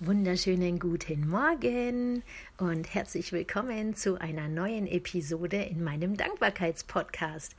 Wunderschönen guten Morgen und herzlich willkommen zu einer neuen Episode in meinem Dankbarkeitspodcast.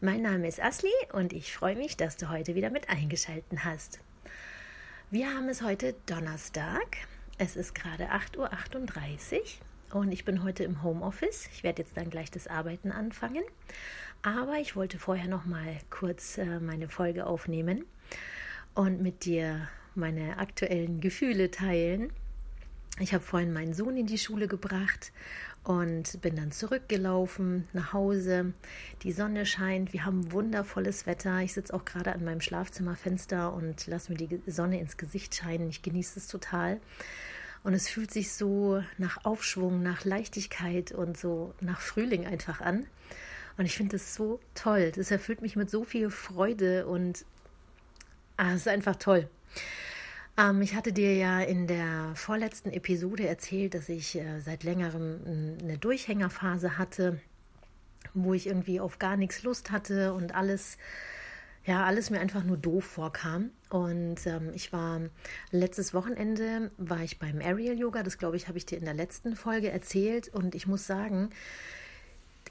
Mein Name ist Asli und ich freue mich, dass du heute wieder mit eingeschaltet hast. Wir haben es heute Donnerstag. Es ist gerade 8.38 Uhr und ich bin heute im Homeoffice. Ich werde jetzt dann gleich das Arbeiten anfangen. Aber ich wollte vorher noch mal kurz äh, meine Folge aufnehmen und mit dir meine aktuellen Gefühle teilen. Ich habe vorhin meinen Sohn in die Schule gebracht und bin dann zurückgelaufen nach Hause. Die Sonne scheint, wir haben wundervolles Wetter. Ich sitze auch gerade an meinem Schlafzimmerfenster und lasse mir die Sonne ins Gesicht scheinen. Ich genieße es total. Und es fühlt sich so nach Aufschwung, nach Leichtigkeit und so nach Frühling einfach an. Und ich finde es so toll. Das erfüllt mich mit so viel Freude und ah, es ist einfach toll. Ähm, ich hatte dir ja in der vorletzten Episode erzählt, dass ich äh, seit längerem eine Durchhängerphase hatte, wo ich irgendwie auf gar nichts Lust hatte und alles, ja, alles mir einfach nur doof vorkam. Und ähm, ich war letztes Wochenende war ich beim Aerial Yoga, das glaube ich, habe ich dir in der letzten Folge erzählt. Und ich muss sagen,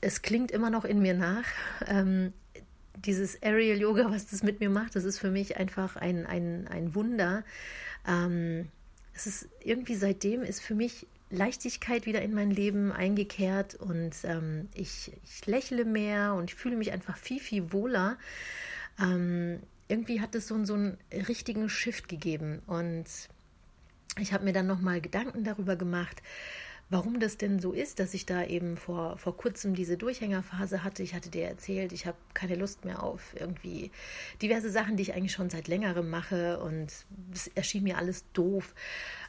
es klingt immer noch in mir nach. Ähm, dieses Aerial Yoga, was das mit mir macht, das ist für mich einfach ein, ein, ein Wunder. Ähm, es ist irgendwie seitdem ist für mich Leichtigkeit wieder in mein Leben eingekehrt und ähm, ich, ich lächle mehr und ich fühle mich einfach viel, viel wohler. Ähm, irgendwie hat es so, so einen richtigen Shift gegeben und ich habe mir dann nochmal Gedanken darüber gemacht, warum das denn so ist, dass ich da eben vor, vor kurzem diese Durchhängerphase hatte. Ich hatte dir erzählt, ich habe keine Lust mehr auf irgendwie diverse Sachen, die ich eigentlich schon seit längerem mache und es erschien mir alles doof,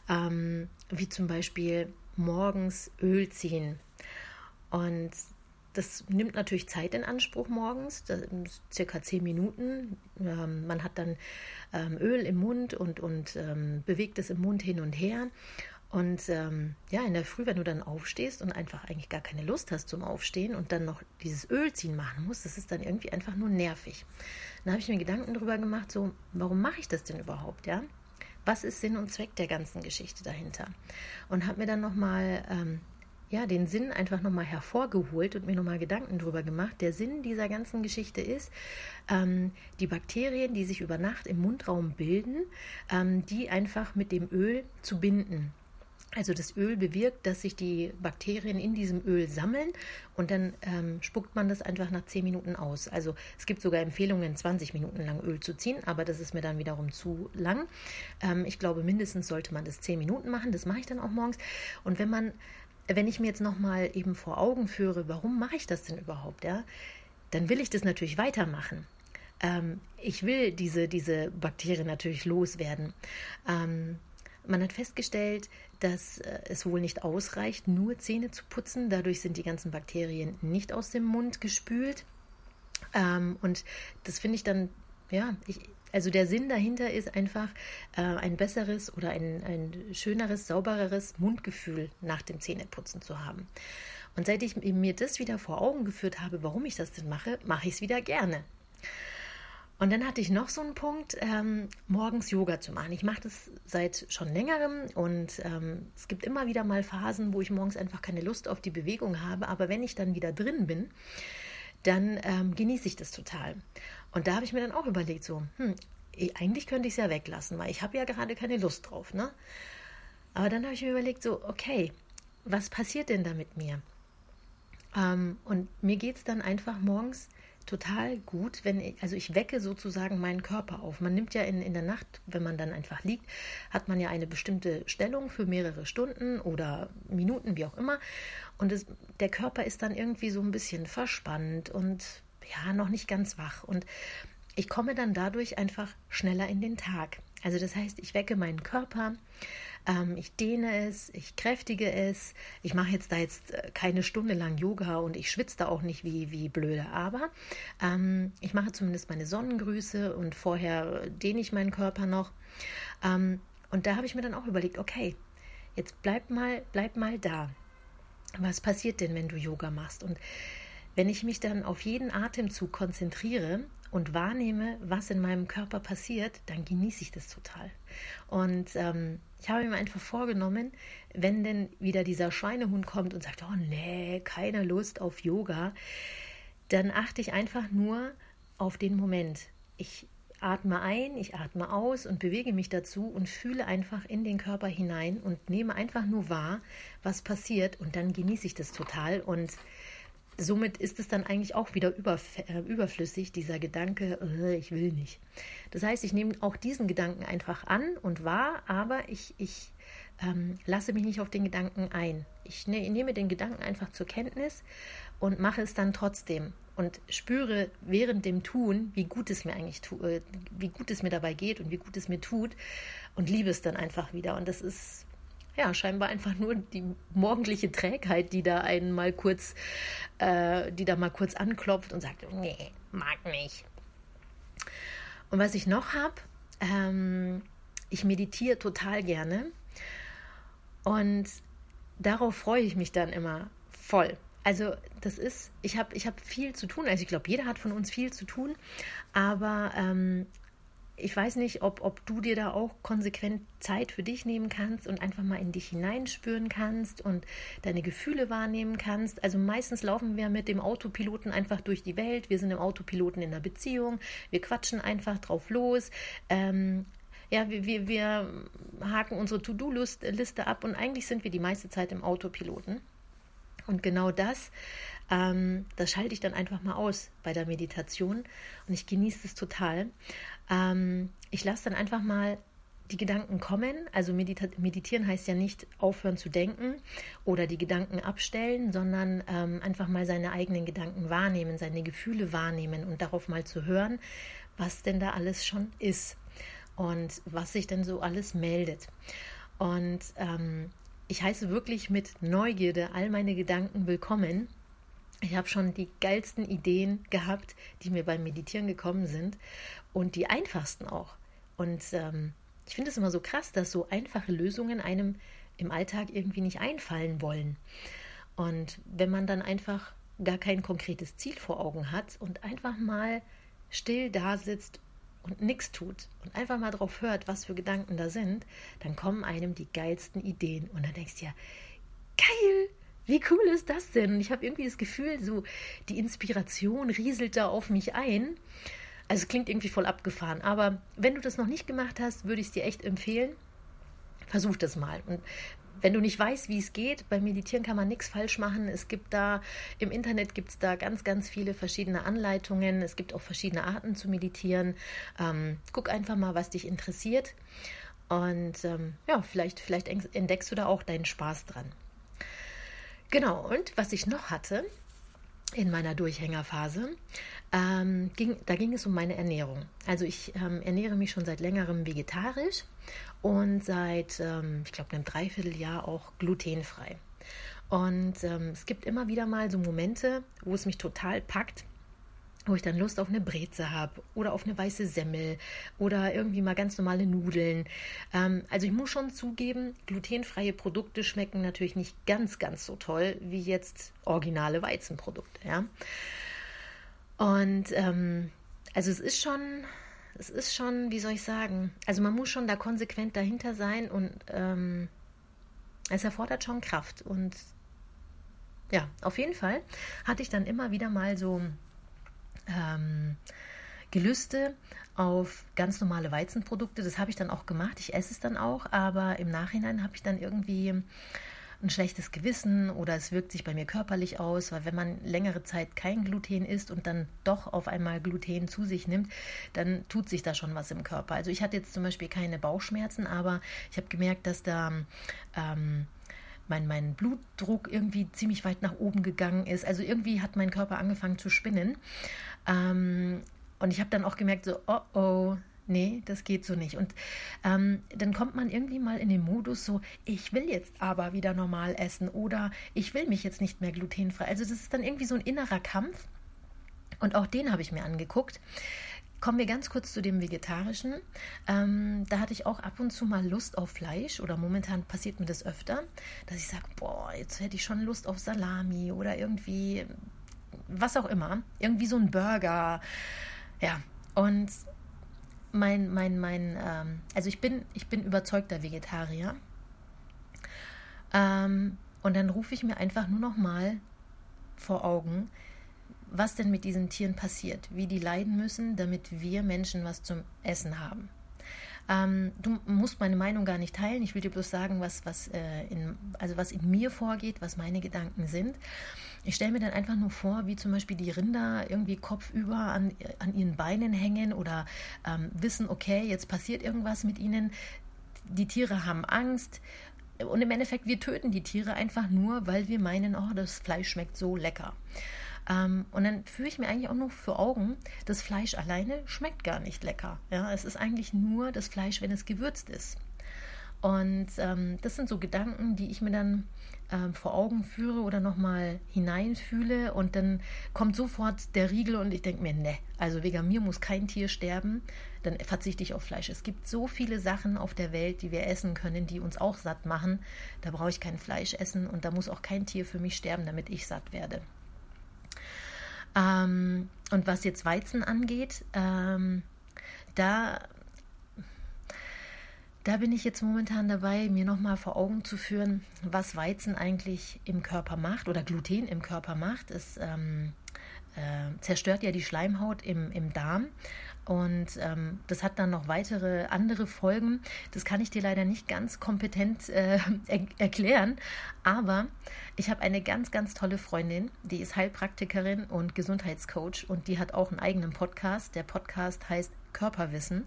ähm, wie zum Beispiel morgens Öl ziehen. Und das nimmt natürlich Zeit in Anspruch morgens, circa zehn Minuten. Ähm, man hat dann ähm, Öl im Mund und, und ähm, bewegt es im Mund hin und her. Und ähm, ja, in der Früh, wenn du dann aufstehst und einfach eigentlich gar keine Lust hast zum Aufstehen und dann noch dieses Ölziehen machen musst, das ist dann irgendwie einfach nur nervig. Dann habe ich mir Gedanken darüber gemacht, so, warum mache ich das denn überhaupt, ja? Was ist Sinn und Zweck der ganzen Geschichte dahinter? Und habe mir dann nochmal ähm, ja, den Sinn einfach nochmal hervorgeholt und mir nochmal Gedanken darüber gemacht. Der Sinn dieser ganzen Geschichte ist, ähm, die Bakterien, die sich über Nacht im Mundraum bilden, ähm, die einfach mit dem Öl zu binden. Also das Öl bewirkt, dass sich die Bakterien in diesem Öl sammeln und dann ähm, spuckt man das einfach nach 10 Minuten aus. Also es gibt sogar Empfehlungen, 20 Minuten lang Öl zu ziehen, aber das ist mir dann wiederum zu lang. Ähm, ich glaube, mindestens sollte man das 10 Minuten machen. Das mache ich dann auch morgens. Und wenn man, wenn ich mir jetzt nochmal eben vor Augen führe, warum mache ich das denn überhaupt, ja, dann will ich das natürlich weitermachen ähm, ich will diese, diese Bakterien natürlich loswerden. Ähm, man hat festgestellt, dass äh, es wohl nicht ausreicht, nur Zähne zu putzen. Dadurch sind die ganzen Bakterien nicht aus dem Mund gespült. Ähm, und das finde ich dann, ja, ich, also der Sinn dahinter ist einfach äh, ein besseres oder ein, ein schöneres, saubereres Mundgefühl nach dem Zähneputzen zu haben. Und seit ich mir das wieder vor Augen geführt habe, warum ich das denn mache, mache ich es wieder gerne. Und dann hatte ich noch so einen Punkt, ähm, morgens Yoga zu machen. Ich mache das seit schon längerem und ähm, es gibt immer wieder mal Phasen, wo ich morgens einfach keine Lust auf die Bewegung habe. Aber wenn ich dann wieder drin bin, dann ähm, genieße ich das total. Und da habe ich mir dann auch überlegt, so, hm, eigentlich könnte ich es ja weglassen, weil ich habe ja gerade keine Lust drauf. Ne? Aber dann habe ich mir überlegt, so, okay, was passiert denn da mit mir? Ähm, und mir geht es dann einfach morgens total gut, wenn ich, also ich wecke sozusagen meinen Körper auf. Man nimmt ja in, in der Nacht, wenn man dann einfach liegt, hat man ja eine bestimmte Stellung für mehrere Stunden oder Minuten, wie auch immer. Und es, der Körper ist dann irgendwie so ein bisschen verspannt und ja, noch nicht ganz wach. Und ich komme dann dadurch einfach schneller in den Tag. Also das heißt, ich wecke meinen Körper, ähm, ich dehne es, ich kräftige es. Ich mache jetzt da jetzt äh, keine Stunde lang Yoga und ich schwitze da auch nicht wie, wie blöde, aber ähm, ich mache zumindest meine Sonnengrüße und vorher dehne ich meinen Körper noch. Ähm, und da habe ich mir dann auch überlegt, okay, jetzt bleib mal, bleib mal da. Was passiert denn, wenn du Yoga machst? Und wenn ich mich dann auf jeden Atemzug konzentriere und wahrnehme, was in meinem Körper passiert, dann genieße ich das total. Und ähm, ich habe mir einfach vorgenommen, wenn denn wieder dieser Schweinehund kommt und sagt, oh nee, keine Lust auf Yoga, dann achte ich einfach nur auf den Moment. Ich atme ein, ich atme aus und bewege mich dazu und fühle einfach in den Körper hinein und nehme einfach nur wahr, was passiert und dann genieße ich das total und somit ist es dann eigentlich auch wieder äh, überflüssig, dieser Gedanke, äh, ich will nicht. Das heißt, ich nehme auch diesen Gedanken einfach an und wahr, aber ich, ich ähm, lasse mich nicht auf den Gedanken ein. Ich ne, nehme den Gedanken einfach zur Kenntnis und mache es dann trotzdem und spüre während dem Tun, wie gut es mir eigentlich äh, wie gut es mir dabei geht und wie gut es mir tut und liebe es dann einfach wieder. Und das ist ja, scheinbar einfach nur die morgendliche Trägheit, die da einen mal kurz, äh, die da mal kurz anklopft und sagt, nee, mag nicht. Und was ich noch habe, ähm, ich meditiere total gerne und darauf freue ich mich dann immer voll. Also das ist, ich habe ich hab viel zu tun. Also ich glaube, jeder hat von uns viel zu tun, aber ähm, ich weiß nicht, ob, ob du dir da auch konsequent Zeit für dich nehmen kannst und einfach mal in dich hineinspüren kannst und deine Gefühle wahrnehmen kannst. Also meistens laufen wir mit dem Autopiloten einfach durch die Welt. Wir sind im Autopiloten in der Beziehung. Wir quatschen einfach drauf los. Ähm, ja, wir, wir, wir haken unsere To-Do-Liste ab und eigentlich sind wir die meiste Zeit im Autopiloten. Und genau das, ähm, das schalte ich dann einfach mal aus bei der Meditation und ich genieße es total. Ähm, ich lasse dann einfach mal die Gedanken kommen. Also meditieren heißt ja nicht aufhören zu denken oder die Gedanken abstellen, sondern ähm, einfach mal seine eigenen Gedanken wahrnehmen, seine Gefühle wahrnehmen und darauf mal zu hören, was denn da alles schon ist und was sich denn so alles meldet. Und ähm, ich heiße wirklich mit Neugierde all meine Gedanken willkommen. Ich habe schon die geilsten Ideen gehabt, die mir beim Meditieren gekommen sind und die einfachsten auch. Und ähm, ich finde es immer so krass, dass so einfache Lösungen einem im Alltag irgendwie nicht einfallen wollen. Und wenn man dann einfach gar kein konkretes Ziel vor Augen hat und einfach mal still da sitzt und nichts tut und einfach mal drauf hört, was für Gedanken da sind, dann kommen einem die geilsten Ideen. Und dann denkst du ja, geil, wie cool ist das denn? Ich habe irgendwie das Gefühl, so die Inspiration rieselt da auf mich ein. Also es klingt irgendwie voll abgefahren. Aber wenn du das noch nicht gemacht hast, würde ich es dir echt empfehlen. Versuch das mal. Und wenn du nicht weißt, wie es geht, beim Meditieren kann man nichts falsch machen. Es gibt da, im Internet gibt es da ganz, ganz viele verschiedene Anleitungen. Es gibt auch verschiedene Arten zu meditieren. Ähm, guck einfach mal, was dich interessiert. Und ähm, ja, vielleicht, vielleicht entdeckst du da auch deinen Spaß dran. Genau, und was ich noch hatte in meiner Durchhängerphase, ähm, ging, da ging es um meine Ernährung. Also ich ähm, ernähre mich schon seit längerem vegetarisch und seit, ähm, ich glaube, einem Dreivierteljahr auch glutenfrei. Und ähm, es gibt immer wieder mal so Momente, wo es mich total packt, wo ich dann Lust auf eine Breze habe oder auf eine weiße Semmel oder irgendwie mal ganz normale Nudeln. Ähm, also ich muss schon zugeben, glutenfreie Produkte schmecken natürlich nicht ganz, ganz so toll wie jetzt originale Weizenprodukte. Ja? Und ähm, also es ist schon, es ist schon, wie soll ich sagen, also man muss schon da konsequent dahinter sein und ähm, es erfordert schon Kraft. Und ja, auf jeden Fall hatte ich dann immer wieder mal so ähm, Gelüste auf ganz normale Weizenprodukte. Das habe ich dann auch gemacht. Ich esse es dann auch, aber im Nachhinein habe ich dann irgendwie ein schlechtes Gewissen oder es wirkt sich bei mir körperlich aus, weil wenn man längere Zeit kein Gluten isst und dann doch auf einmal Gluten zu sich nimmt, dann tut sich da schon was im Körper. Also ich hatte jetzt zum Beispiel keine Bauchschmerzen, aber ich habe gemerkt, dass da ähm, mein, mein Blutdruck irgendwie ziemlich weit nach oben gegangen ist. Also irgendwie hat mein Körper angefangen zu spinnen. Ähm, und ich habe dann auch gemerkt, so, oh oh, nee, das geht so nicht. Und ähm, dann kommt man irgendwie mal in den Modus so, ich will jetzt aber wieder normal essen oder ich will mich jetzt nicht mehr glutenfrei. Also das ist dann irgendwie so ein innerer Kampf. Und auch den habe ich mir angeguckt. Kommen wir ganz kurz zu dem Vegetarischen. Ähm, da hatte ich auch ab und zu mal Lust auf Fleisch oder momentan passiert mir das öfter, dass ich sage, boah, jetzt hätte ich schon Lust auf Salami oder irgendwie was auch immer. Irgendwie so ein Burger. Ja, und mein, mein, mein, ähm, also ich bin, ich bin überzeugter Vegetarier. Ähm, und dann rufe ich mir einfach nur noch mal vor Augen, was denn mit diesen Tieren passiert, wie die leiden müssen, damit wir Menschen was zum Essen haben. Ähm, du musst meine Meinung gar nicht teilen. Ich will dir bloß sagen, was, was, äh, in, also was in mir vorgeht, was meine Gedanken sind. Ich stelle mir dann einfach nur vor, wie zum Beispiel die Rinder irgendwie kopfüber an, an ihren Beinen hängen oder ähm, wissen, okay, jetzt passiert irgendwas mit ihnen. Die Tiere haben Angst. Und im Endeffekt, wir töten die Tiere einfach nur, weil wir meinen, oh, das Fleisch schmeckt so lecker. Ähm, und dann führe ich mir eigentlich auch noch für Augen, das Fleisch alleine schmeckt gar nicht lecker. Ja, es ist eigentlich nur das Fleisch, wenn es gewürzt ist. Und ähm, das sind so Gedanken, die ich mir dann ähm, vor Augen führe oder nochmal hineinfühle und dann kommt sofort der Riegel und ich denke mir, ne, also wegen mir muss kein Tier sterben, dann verzichte ich auf Fleisch. Es gibt so viele Sachen auf der Welt, die wir essen können, die uns auch satt machen. Da brauche ich kein Fleisch essen und da muss auch kein Tier für mich sterben, damit ich satt werde. Ähm, und was jetzt Weizen angeht, ähm, da, da bin ich jetzt momentan dabei, mir nochmal vor Augen zu führen, was Weizen eigentlich im Körper macht oder Gluten im Körper macht. Es ähm, äh, zerstört ja die Schleimhaut im, im Darm und ähm, das hat dann noch weitere andere Folgen. Das kann ich dir leider nicht ganz kompetent äh, er erklären. Aber ich habe eine ganz, ganz tolle Freundin, die ist Heilpraktikerin und Gesundheitscoach und die hat auch einen eigenen Podcast. Der Podcast heißt Körperwissen.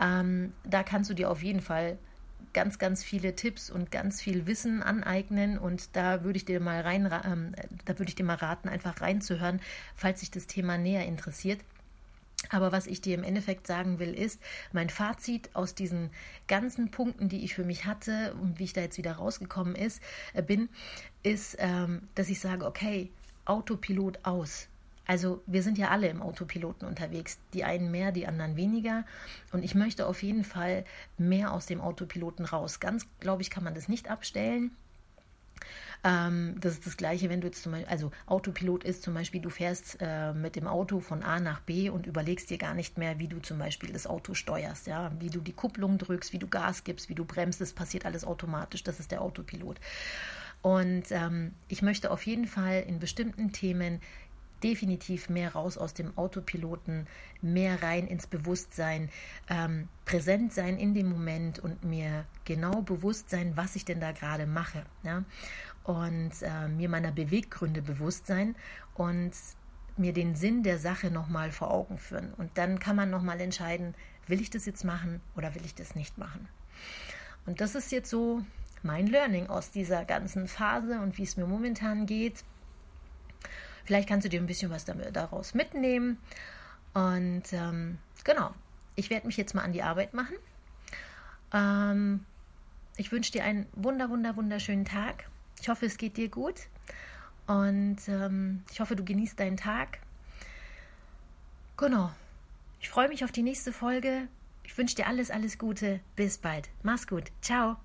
Ähm, da kannst du dir auf jeden Fall ganz, ganz viele Tipps und ganz viel Wissen aneignen und da würde ich dir mal rein, ähm, da würde ich dir mal raten, einfach reinzuhören, falls sich das Thema näher interessiert. Aber was ich dir im Endeffekt sagen will, ist, mein Fazit aus diesen ganzen Punkten, die ich für mich hatte und wie ich da jetzt wieder rausgekommen ist, äh, bin, ist, ähm, dass ich sage, okay, Autopilot aus. Also wir sind ja alle im Autopiloten unterwegs, die einen mehr, die anderen weniger. Und ich möchte auf jeden Fall mehr aus dem Autopiloten raus. Ganz, glaube ich, kann man das nicht abstellen. Ähm, das ist das Gleiche, wenn du jetzt zum Beispiel, also Autopilot ist zum Beispiel, du fährst äh, mit dem Auto von A nach B und überlegst dir gar nicht mehr, wie du zum Beispiel das Auto steuerst, ja, wie du die Kupplung drückst, wie du Gas gibst, wie du bremst, das passiert alles automatisch, das ist der Autopilot. Und ähm, ich möchte auf jeden Fall in bestimmten Themen definitiv mehr raus aus dem Autopiloten, mehr rein ins Bewusstsein, ähm, präsent sein in dem Moment und mir genau bewusst sein, was ich denn da gerade mache. Ja? und äh, mir meiner Beweggründe bewusst sein und mir den Sinn der Sache nochmal vor Augen führen. Und dann kann man nochmal entscheiden, will ich das jetzt machen oder will ich das nicht machen. Und das ist jetzt so mein Learning aus dieser ganzen Phase und wie es mir momentan geht. Vielleicht kannst du dir ein bisschen was daraus mitnehmen. Und ähm, genau, ich werde mich jetzt mal an die Arbeit machen. Ähm, ich wünsche dir einen wunder, wunder, wunderschönen Tag. Ich hoffe, es geht dir gut und ähm, ich hoffe, du genießt deinen Tag. Genau. Ich freue mich auf die nächste Folge. Ich wünsche dir alles, alles Gute. Bis bald. Mach's gut. Ciao.